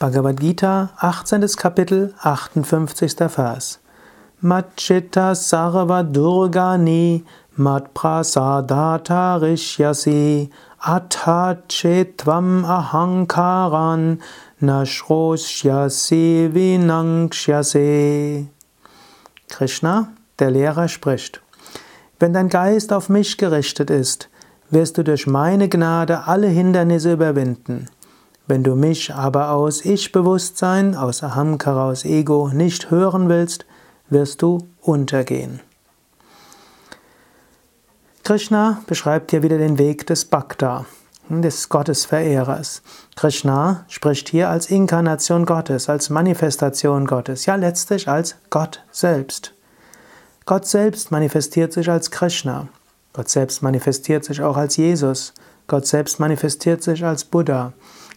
Bhagavad Gita, 18. Kapitel, 58. Vers. Machita sarva durgani mat prasadata rishyasi atachetvam ahankaran nashroshyasi vinangshyase. Krishna, der Lehrer, spricht. Wenn dein Geist auf mich gerichtet ist, wirst du durch meine Gnade alle Hindernisse überwinden. Wenn du mich aber aus Ich-Bewusstsein, aus Ahamkara, aus Ego nicht hören willst, wirst du untergehen. Krishna beschreibt hier wieder den Weg des Bhakta, des Gottesverehrers. Krishna spricht hier als Inkarnation Gottes, als Manifestation Gottes, ja letztlich als Gott selbst. Gott selbst manifestiert sich als Krishna. Gott selbst manifestiert sich auch als Jesus. Gott selbst manifestiert sich als Buddha.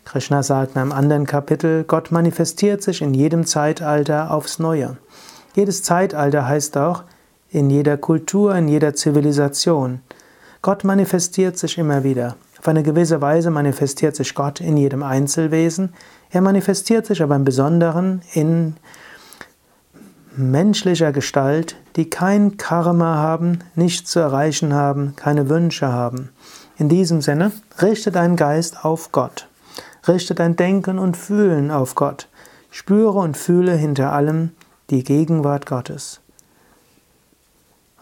Krishna sagt in einem anderen Kapitel, Gott manifestiert sich in jedem Zeitalter aufs Neue. Jedes Zeitalter heißt auch in jeder Kultur, in jeder Zivilisation. Gott manifestiert sich immer wieder. Auf eine gewisse Weise manifestiert sich Gott in jedem Einzelwesen. Er manifestiert sich aber im Besonderen in menschlicher Gestalt, die kein Karma haben, nichts zu erreichen haben, keine Wünsche haben. In diesem Sinne, richte deinen Geist auf Gott. Richte dein Denken und Fühlen auf Gott. Spüre und fühle hinter allem die Gegenwart Gottes.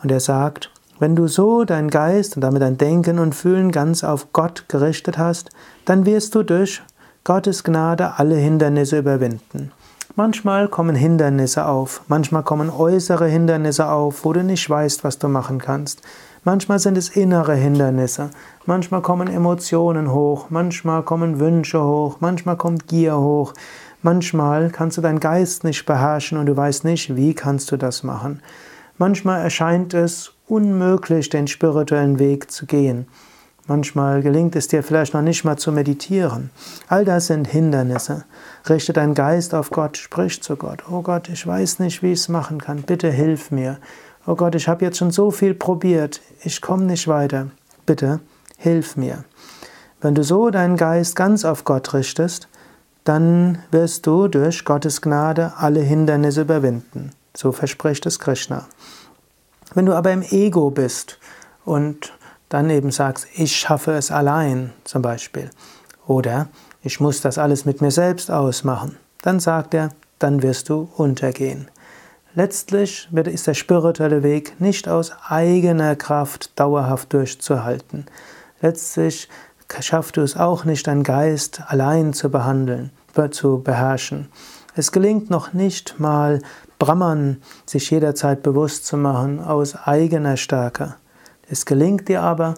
Und er sagt, wenn du so dein Geist und damit dein Denken und Fühlen ganz auf Gott gerichtet hast, dann wirst du durch Gottes Gnade alle Hindernisse überwinden. Manchmal kommen Hindernisse auf, manchmal kommen äußere Hindernisse auf, wo du nicht weißt, was du machen kannst. Manchmal sind es innere Hindernisse, manchmal kommen Emotionen hoch, manchmal kommen Wünsche hoch, manchmal kommt Gier hoch, manchmal kannst du deinen Geist nicht beherrschen und du weißt nicht, wie kannst du das machen. Manchmal erscheint es unmöglich, den spirituellen Weg zu gehen. Manchmal gelingt es dir vielleicht noch nicht mal zu meditieren. All das sind Hindernisse. Richte deinen Geist auf Gott, sprich zu Gott. Oh Gott, ich weiß nicht, wie ich es machen kann. Bitte hilf mir. Oh Gott, ich habe jetzt schon so viel probiert, ich komme nicht weiter. Bitte, hilf mir. Wenn du so deinen Geist ganz auf Gott richtest, dann wirst du durch Gottes Gnade alle Hindernisse überwinden. So verspricht es Krishna. Wenn du aber im Ego bist und dann eben sagst, ich schaffe es allein zum Beispiel, oder ich muss das alles mit mir selbst ausmachen, dann sagt er, dann wirst du untergehen. Letztlich ist der spirituelle Weg nicht aus eigener Kraft dauerhaft durchzuhalten. Letztlich schaffst du es auch nicht, deinen Geist allein zu behandeln, zu beherrschen. Es gelingt noch nicht mal, Brahman sich jederzeit bewusst zu machen aus eigener Stärke. Es gelingt dir aber,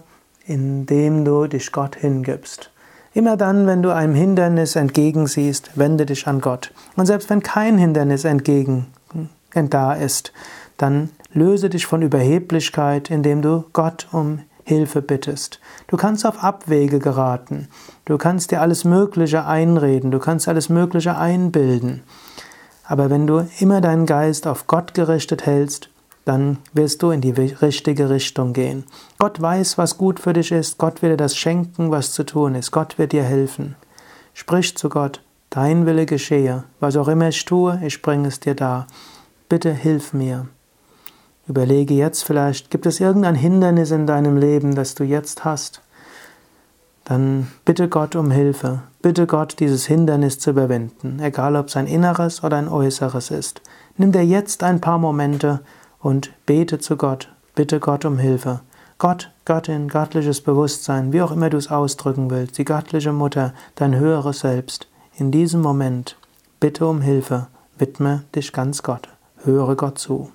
indem du dich Gott hingibst. Immer dann, wenn du einem Hindernis entgegensiehst, wende dich an Gott. Und selbst wenn kein Hindernis entgegen da ist, dann löse dich von Überheblichkeit, indem du Gott um Hilfe bittest. Du kannst auf Abwege geraten. Du kannst dir alles Mögliche einreden. Du kannst alles Mögliche einbilden. Aber wenn du immer deinen Geist auf Gott gerichtet hältst, dann wirst du in die richtige Richtung gehen. Gott weiß, was gut für dich ist. Gott will dir das schenken, was zu tun ist. Gott wird dir helfen. Sprich zu Gott, dein Wille geschehe. Was auch immer ich tue, ich bringe es dir dar bitte hilf mir. Überlege jetzt vielleicht, gibt es irgendein Hindernis in deinem Leben, das du jetzt hast? Dann bitte Gott um Hilfe. Bitte Gott, dieses Hindernis zu überwinden, egal ob es ein inneres oder ein äußeres ist. Nimm dir jetzt ein paar Momente und bete zu Gott. Bitte Gott um Hilfe. Gott, Göttin, göttliches Bewusstsein, wie auch immer du es ausdrücken willst, die göttliche Mutter, dein höheres Selbst. In diesem Moment bitte um Hilfe, widme dich ganz Gott höre Gott zu.